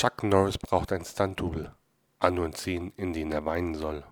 Chuck Norris braucht ein Stunt-Double. An und ziehen, in den er weinen soll.